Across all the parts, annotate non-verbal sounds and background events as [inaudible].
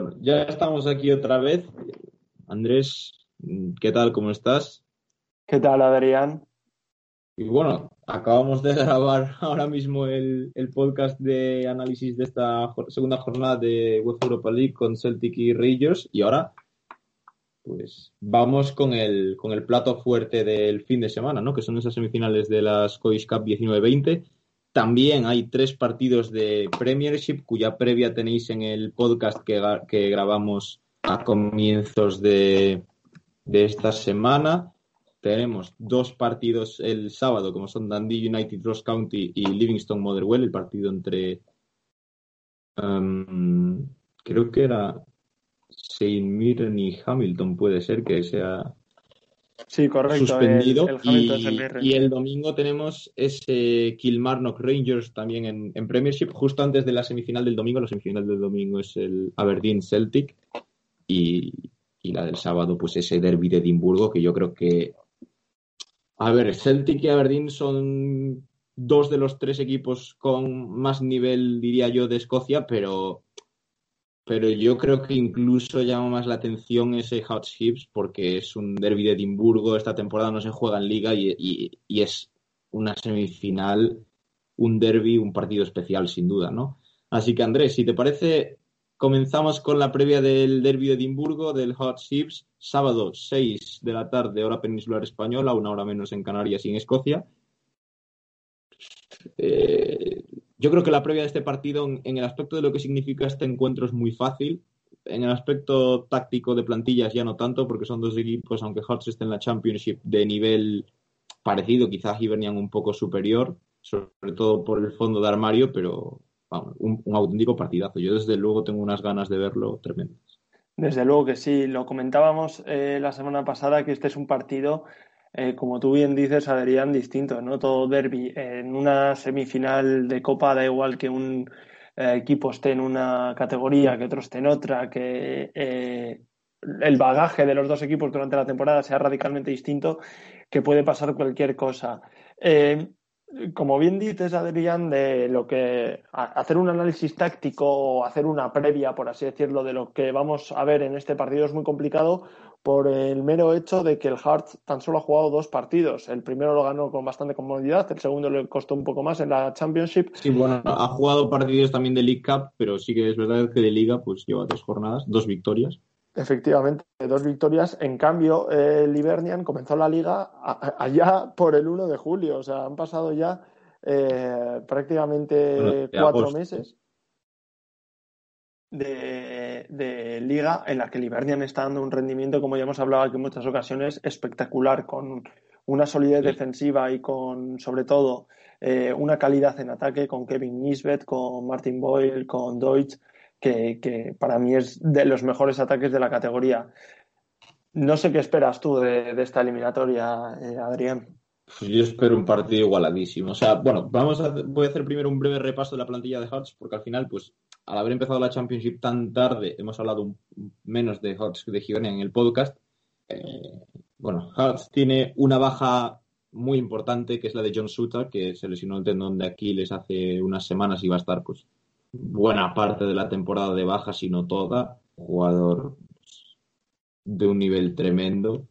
Bueno, ya estamos aquí otra vez. Andrés, ¿qué tal? ¿Cómo estás? ¿Qué tal, Adrián? Y bueno, acabamos de [laughs] grabar ahora mismo el, podcast de análisis de esta segunda jornada de UEFA Europa League con Celtic y Rangers y ahora pues vamos con el, con el plato fuerte del fin de semana, ¿no? Que son esas semifinales de la Scottish Cup 19-20 también hay tres partidos de Premiership cuya previa tenéis en el podcast que, grabamos a comienzos de, esta semana. Tenemos dos partidos el sábado, como son Dundee United Ross County y Livingston Motherwell, el partido entre. Um, creo que era Saint Mirren y Hamilton, puede ser que sea Sí, correcto. Suspendido. y, el domingo tenemos ese Kilmarnock Rangers también en, Premiership, justo antes de la semifinal del domingo. La semifinal del domingo es el Aberdeen Celtic. Y, la del sábado, pues ese derby de Edimburgo, que yo creo que. A ver, Celtic y Aberdeen son dos de los tres equipos con más nivel, diría yo, de Escocia, pero pero yo creo que incluso llama más la atención ese Hot Chips porque es un derby de Edimburgo, esta temporada no se juega en liga y, es una semifinal, un derby, un partido especial sin duda, ¿no? Así que Andrés, si te parece, comenzamos con la previa del derby de Edimburgo, del Hot Chips, sábado 6 de la tarde, hora peninsular española, una hora menos en Canarias y en Escocia. Eh, yo creo que la previa de este partido, en el aspecto de lo que significa este encuentro, es muy fácil. En el aspecto táctico de plantillas ya no tanto, porque son dos equipos, aunque Hearts esté en la Championship, de nivel parecido, quizás Hibernian un poco superior, sobre todo por el fondo de armario, pero vamos, un, auténtico partidazo. Yo desde luego tengo unas ganas de verlo tremendas. Desde luego que sí, lo comentábamos eh, la semana pasada que este es un partido eh, como tú bien dices, Adrián, distinto, ¿no? Todo derby. En una semifinal de Copa da igual que un eh, equipo esté en una categoría, que otro esté en otra, que eh, el bagaje de los dos equipos durante la temporada sea radicalmente distinto, que puede pasar cualquier cosa. como bien dices, Adrián, de lo que hacer un análisis táctico o hacer una previa, por así decirlo, de lo que vamos a ver en este partido es muy complicado por el mero hecho de que el Hearts tan solo ha jugado dos partidos. El primero lo ganó con bastante comodidad, el segundo le costó un poco más en la Championship. Sí, bueno, ha jugado partidos también de League Cup, pero sí que es verdad que de Liga pues lleva tres jornadas, dos victorias. Efectivamente, dos victorias. En cambio, el Ibernian comenzó la liga allá por el 1 de julio. O sea, han pasado ya eh, prácticamente cuatro meses de, liga en la que el Ibernian está dando un rendimiento, como ya hemos hablado aquí en muchas ocasiones, espectacular, con una solidez defensiva y con, sobre todo, eh, una calidad en ataque con Kevin Nisbet, con Martin Boyle, con Deutsch, que, para mí es de los mejores ataques de la categoría. No sé qué esperas tú de, esta eliminatoria, eh, Adrián. Pues yo espero un partido igualadísimo. O sea, bueno, vamos a, voy a hacer primero un breve repaso de la plantilla de Hearts, porque al final, pues, al haber empezado la Championship tan tarde, hemos hablado menos de Hearts de Giona en el podcast. Eh, bueno, Hearts tiene una baja muy importante, que es la de John Suter, que se lesionó el tendón de Aquiles hace unas semanas y va a estar, pues, buena parte de la temporada de baja, si no toda. Jugador de un nivel tremendo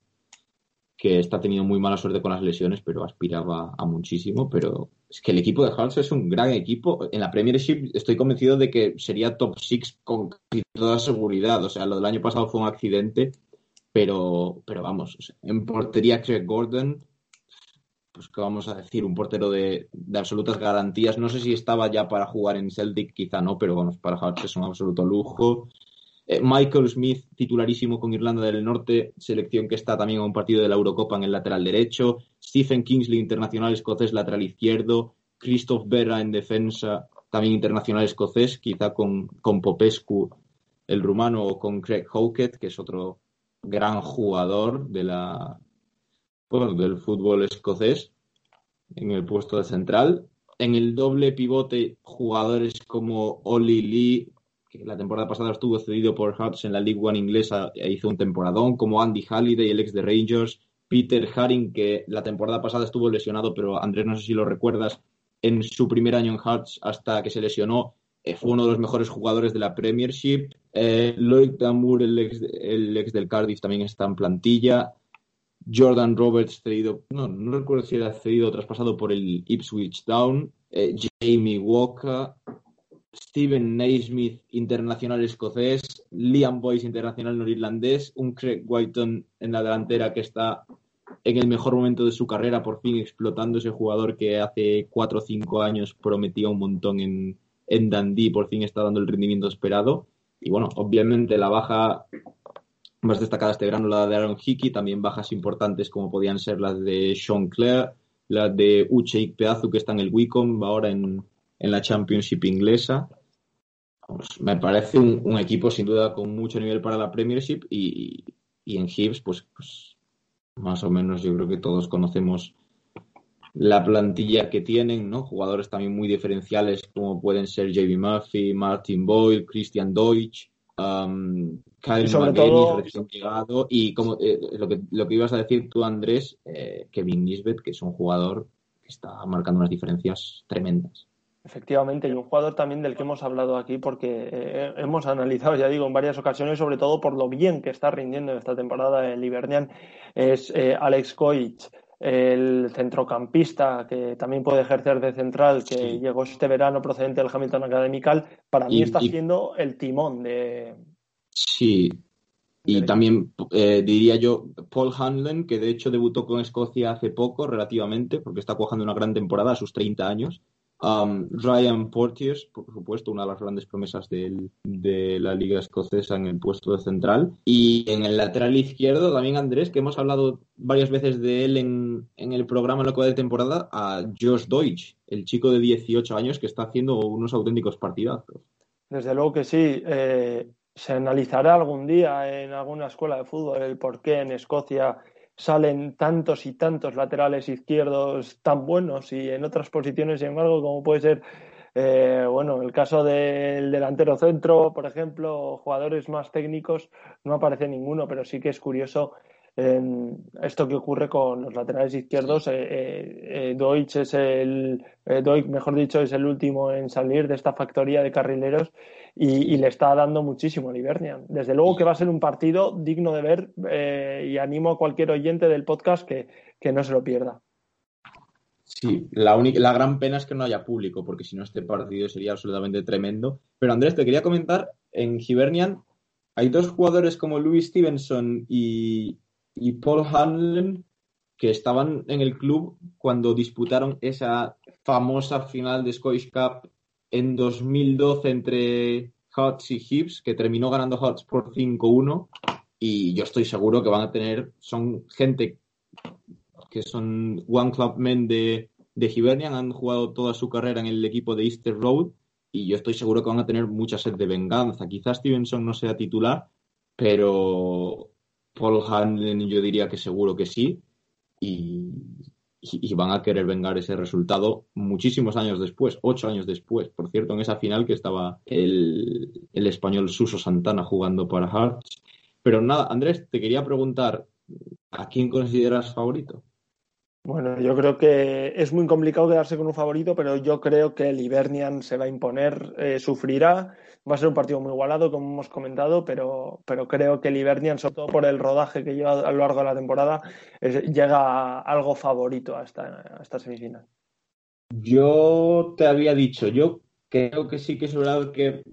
que está teniendo muy mala suerte con las lesiones, pero aspiraba a muchísimo. Pero es que el equipo de Hearts es un gran equipo. En la Premiership estoy convencido de que sería top 6 con toda seguridad. O sea, lo del año pasado fue un accidente, pero, pero vamos, en portería Craig Gordon, pues que vamos a decir, un portero de, de, absolutas garantías. No sé si estaba ya para jugar en Celtic, quizá no, pero vamos, para Hearts es un absoluto lujo. Eh, Michael Smith, titularísimo con Irlanda del Norte, selección que está también a un partido de la Eurocopa en el lateral derecho. Stephen Kingsley, internacional escocés, lateral izquierdo. Christoph Berra en defensa, también internacional escocés, quizá con, con Popescu, el rumano, o con Craig Howkett, que es otro gran jugador de la, del fútbol escocés, en el puesto de central. En el doble pivote, jugadores como Oli Lee, la temporada pasada estuvo cedido por Hearts en la League One inglesa e hizo un temporadón, como Andy Halliday, el ex de Rangers, Peter Haring, que la temporada pasada estuvo lesionado, pero Andrés, no sé si lo recuerdas, en su primer año en Hearts hasta que se lesionó, fue uno de los mejores jugadores de la Premiership. Eh, Lloyd Damour, el ex, el ex del Cardiff, también está en plantilla. Jordan Roberts cedido, no, no recuerdo si era cedido o traspasado por el Ipswich Town, eh, Jamie Walker, Steven Naismith, internacional escocés, Liam Boyce, internacional norirlandés, un Craig Whiton en la delantera que está en el mejor momento de su carrera, por fin explotando ese jugador que hace cuatro o cinco años prometía un montón en, en Dundee, por fin está dando el rendimiento esperado. Y bueno, obviamente la baja más destacada este verano, la de Aaron Hickey, también bajas importantes como podían ser las de Sean Clare, las de Uche Ikpeazu, que está en el Wicom, ahora en, en la Championship inglesa. me parece un, equipo sin duda con mucho nivel para la Premiership y, y en Hibs, pues, pues más o menos yo creo que todos conocemos la plantilla que tienen, ¿no? Jugadores también muy diferenciales como pueden ser JB Murphy, Martin Boyle, Christian Deutsch, um, Kyle McGinnis, recién llegado, y como eh, lo, que, lo que ibas a decir tú, Andrés, eh, Kevin Nisbet, que es un jugador que está marcando unas diferencias tremendas. Efectivamente, y un jugador también del que hemos hablado aquí porque eh, hemos analizado, ya digo, en varias ocasiones, sobre todo por lo bien que está rindiendo en esta temporada el Ibernian, es Alex Koich el centrocampista que también puede ejercer de central, que llegó este verano procedente del Hamilton Academical, para mí está siendo el timón de. Sí. Y también eh, diría yo Paul Hanlon, que de hecho debutó con Escocia hace poco, relativamente, porque está cuajando una gran temporada a sus 30 años. Um, Ryan Portiers, por supuesto, una de las grandes promesas de, la Liga Escocesa en el puesto de central. Y en el lateral izquierdo también Andrés, que hemos hablado varias veces de él en, el programa en de temporada, a Josh Deutsch, el chico de 18 años que está haciendo unos auténticos partidazos. Desde luego que sí. Eh, se analizará algún día en alguna escuela de fútbol el por qué en Escocia salen tantos y tantos laterales izquierdos tan buenos y en otras posiciones, sin embargo, como puede ser, eh, bueno, el caso del delantero centro, por ejemplo, jugadores más técnicos, no aparece ninguno, pero sí que es curioso esto que ocurre con los laterales izquierdos. Eh, eh, Deutsch es el, Deutsch, mejor dicho, es el último en salir de esta factoría de carrileros y, le está dando muchísimo a Ibernian. Desde luego que va a ser un partido digno de ver eh, y animo a cualquier oyente del podcast que, no se lo pierda. Sí, la, única, la gran pena es que no haya público, porque si no este partido sería absolutamente tremendo. Pero Andrés, te quería comentar, en Hibernian hay dos jugadores como Louis Stevenson y, y Paul Hanlon que estaban en el club cuando disputaron esa famosa final de Scottish Cup en 2012 entre Hearts y Hips, que terminó ganando Hearts por 5-1. Y yo estoy seguro que van a tener, son gente que son One Club Men de, de Hibernian, han jugado toda su carrera en el equipo de Easter Road y yo estoy seguro que van a tener mucha sed de venganza. Quizás Stevenson no sea titular, pero Paul Hanlon yo diría que seguro que sí. Y, y, van a querer vengar ese resultado muchísimos años después, ocho años después. Por cierto, en esa final que estaba el, español Suso Santana jugando para Hearts. Pero nada, Andrés, te quería preguntar, ¿a quién consideras favorito? Bueno, yo creo que es muy complicado quedarse con un favorito, pero yo creo que el Ibernian se va a imponer, eh, sufrirá. Va a ser un partido muy igualado, como hemos comentado, pero, pero creo que el Ibernian, sobre todo por el rodaje que lleva a lo largo de la temporada, llega a algo favorito a esta, esta semifinal. Yo te había dicho, yo creo que sí que es verdad que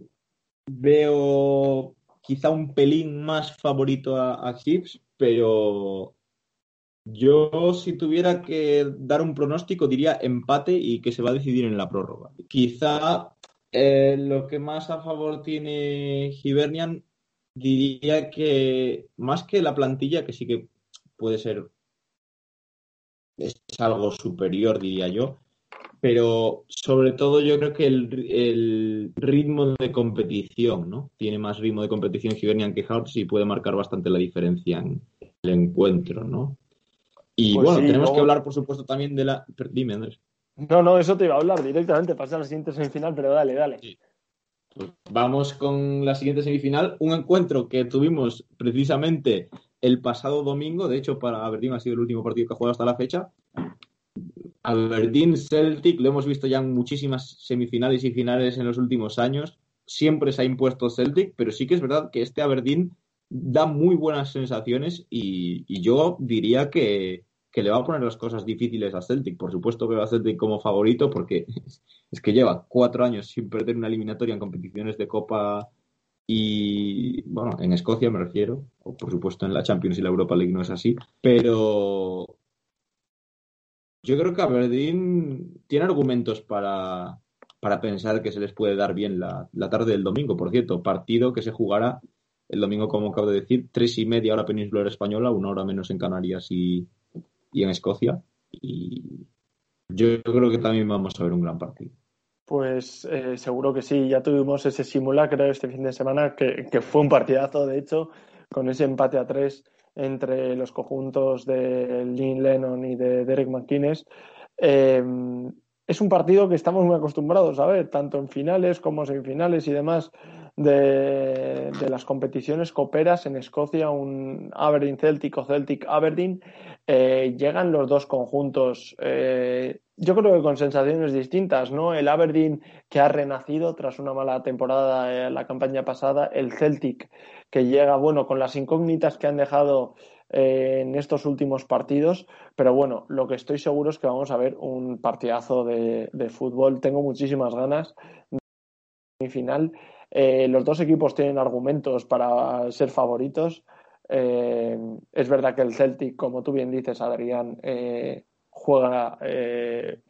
veo quizá un pelín más favorito a, a Chips, pero yo, si tuviera que dar un pronóstico, diría empate y que se va a decidir en la prórroga. Quizá eh, lo que más a favor tiene Hibernian, diría que más que la plantilla, que sí que puede ser es algo superior, diría yo, pero sobre todo yo creo que el, ritmo de competición, ¿no? Tiene más ritmo de competición Hibernian que Hearts y puede marcar bastante la diferencia en el encuentro, ¿no? Y pues bueno, tenemos que hablar, por supuesto, también de la. Dime, Andrés. No, no, eso te iba a hablar directamente, pasa a la siguiente semifinal, pero dale, dale. Pues vamos con la siguiente semifinal, un encuentro que tuvimos precisamente el pasado domingo, de hecho para Aberdeen ha sido el último partido que ha jugado hasta la fecha. Aberdeen Celtic lo hemos visto ya en muchísimas semifinales y finales en los últimos años. Siempre se ha impuesto Celtic, pero sí que es verdad que este Aberdeen da muy buenas sensaciones y, yo diría que, le va a poner las cosas difíciles a Celtic. Por supuesto que va a Celtic como favorito porque es que lleva cuatro años sin perder una eliminatoria en competiciones de Copa y, bueno, en Escocia me refiero, o por supuesto en la Champions y la Europa League no es así, pero yo creo que Aberdeen tiene argumentos para, pensar que se les puede dar bien la, tarde del domingo. Por cierto, partido que se jugará el domingo, como acabo de decir, tres y media hora peninsular española, una hora menos en Canarias y, en Escocia. Y yo creo que también vamos a ver un gran partido. Pues eh, seguro que sí, ya tuvimos ese simulacro este fin de semana, que, que fue un partidazo, de hecho, con ese empate a tres entre los conjuntos de Lynn Lennon y de Derek McInnes. Em, es un partido que estamos muy acostumbrados a ver, tanto en finales como semifinales y demás de, las competiciones coperas en Escocia, un Aberdeen Celtic o Celtic Aberdeen, eh, llegan los dos conjuntos, eh, yo creo que con sensaciones distintas, ¿no? El Aberdeen que ha renacido tras una mala temporada en la campaña pasada, el Celtic que llega, bueno, con las incógnitas que han dejado eh, en estos últimos partidos, pero bueno, lo que estoy seguro es que vamos a ver un partidazo de, fútbol. Tengo muchísimas ganas de final. Eh, los dos equipos tienen argumentos para ser favoritos. Eh, es verdad que el Celtic, como tú bien dices, Adrián, juega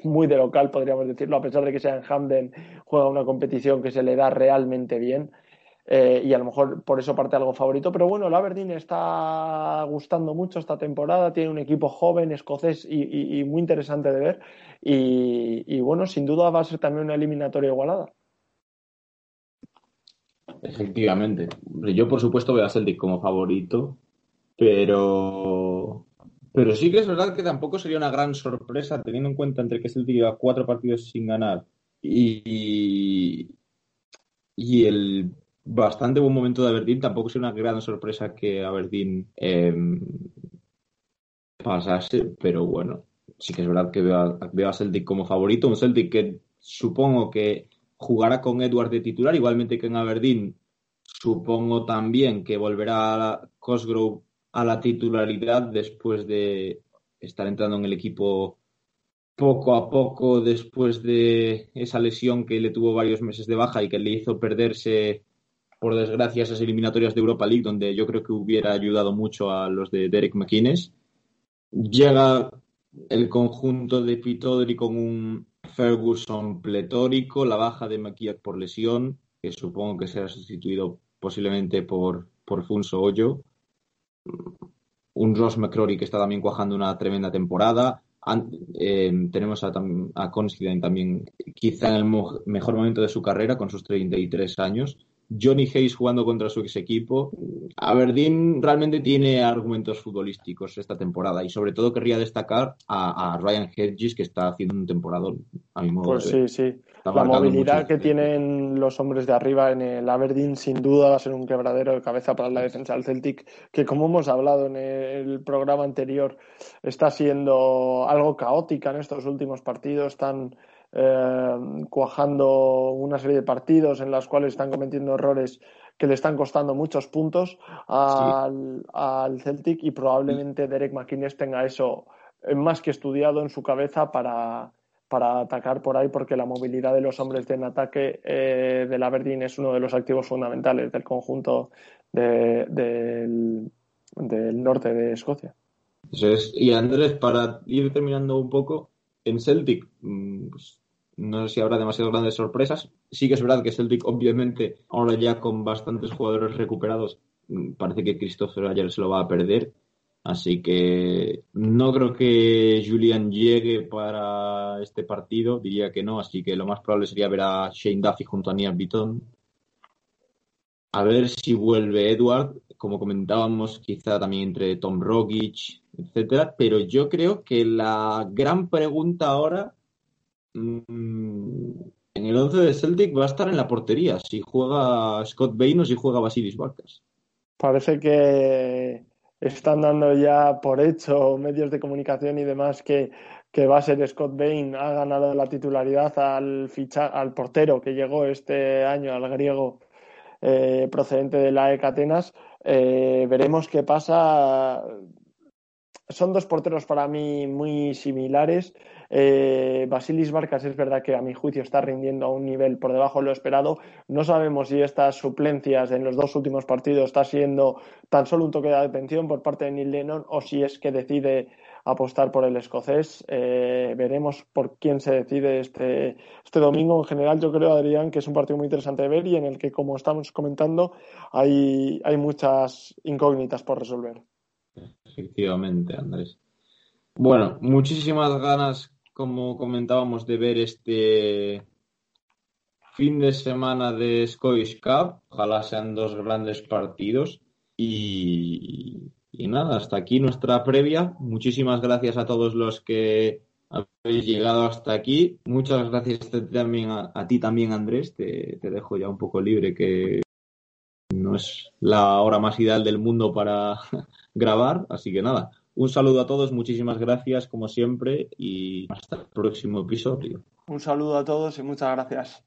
muy de local, podríamos decirlo, a pesar de que sea en Hamden, juega una competición que se le da realmente bien. Eh, y a lo mejor por eso parte algo favorito. Pero bueno, el Aberdeen está gustando mucho esta temporada, tiene un equipo joven, escocés y, muy interesante de ver. Y, bueno, sin duda va a ser también una eliminatoria igualada. Efectivamente. Yo, por supuesto, veo a Celtic como favorito, pero. Pero sí que es verdad que tampoco sería una gran sorpresa teniendo en cuenta entre que Celtic lleva cuatro partidos sin ganar y, y el bastante buen momento de Aberdeen. Tampoco es una gran sorpresa que Aberdeen em, pasase, pero bueno, sí que es verdad que veo a, Celtic como favorito. Un Celtic que supongo que jugará con Edward de titular, igualmente que en Aberdeen. Supongo también que volverá Cosgrove a la titularidad después de estar entrando en el equipo poco a poco después de esa lesión que le tuvo varios meses de baja y que le hizo perderse por desgracia, esas eliminatorias de Europa League, donde yo creo que hubiera ayudado mucho a los de Derek McInnes. Llega el conjunto de Pitodri con un Ferguson pletórico, la baja de McKeag por lesión, que supongo que será sustituido posiblemente por, por Funso Hoyo. Un Ross McCrory que está también cuajando una tremenda temporada. Eh, tenemos a, a Considine también, quizá en el mejor momento de su carrera, con sus 33 años. Johnny Hayes jugando contra su ex equipo. Aberdeen realmente tiene argumentos futbolísticos esta temporada y sobre todo querría destacar a, Ryan Hedges que está haciendo un temporada a mi modo pues sí, sí. La movilidad que tienen los hombres de arriba en el Aberdeen sin duda va a ser un quebradero de cabeza para la defensa del Celtic que como hemos hablado en el programa anterior está siendo algo caótica en estos últimos partidos. Están eh, cuajando una serie de partidos en los cuales están cometiendo errores que le están costando muchos puntos al, Celtic y probablemente Derek McInnes tenga eso más que estudiado en su cabeza para, atacar por ahí porque la movilidad de los hombres en ataque eh, del Aberdeen es uno de los activos fundamentales del conjunto del, norte de Escocia. y Andrés, para ir terminando un poco, en Celtic, mm, pues, no sé si habrá demasiadas grandes sorpresas. Sí que es verdad que Celtic, obviamente, ahora ya con bastantes jugadores recuperados, mm, parece que Christopher ayer se lo va a perder. Así que no creo que Julian llegue para este partido, diría que no, así que lo más probable sería ver a Shane Duffy junto a Niall Beaton. A ver si vuelve Edward, como comentábamos, quizá también entre Tom Rogic, etcétera, pero yo creo que la gran pregunta ahora Mm, en el 11 de Celtic va a estar en la portería, si juega Scott Bain o si juega Basilis Barcas. Parece que están dando ya por hecho medios de comunicación y demás que, que va a ser Scott Bain, ha ganado la titularidad al, ficha, al portero que llegó este año al griego eh, procedente de la ECA Atenas. Eh, veremos qué pasa. Son dos porteros para mí muy similares. Eh, Basilis Barcas es verdad que a mi juicio está rindiendo a un nivel por debajo de lo esperado. No sabemos si estas suplencias en los dos últimos partidos está siendo tan solo un toque de atención por parte de Neil Lennon o si es que decide apostar por el escocés. Eh, veremos por quién se decide este, este domingo. En general, yo creo, Adrián, que es un partido muy interesante de ver y en el que, como estamos comentando, hay, hay muchas incógnitas por resolver. Efectivamente, Andrés. Bueno, muchísimas ganas, como comentábamos, de ver este fin de semana de Scottish Cup. Ojalá sean dos grandes partidos. Y, nada, hasta aquí nuestra previa. Muchísimas gracias a todos los que habéis llegado hasta aquí. Muchas gracias también a, ti también, Andrés. Te, dejo ya un poco libre, que no es la hora más ideal del mundo para grabar. Así que nada, un saludo a todos, muchísimas gracias como siempre y hasta el próximo episodio. Un saludo a todos y muchas gracias.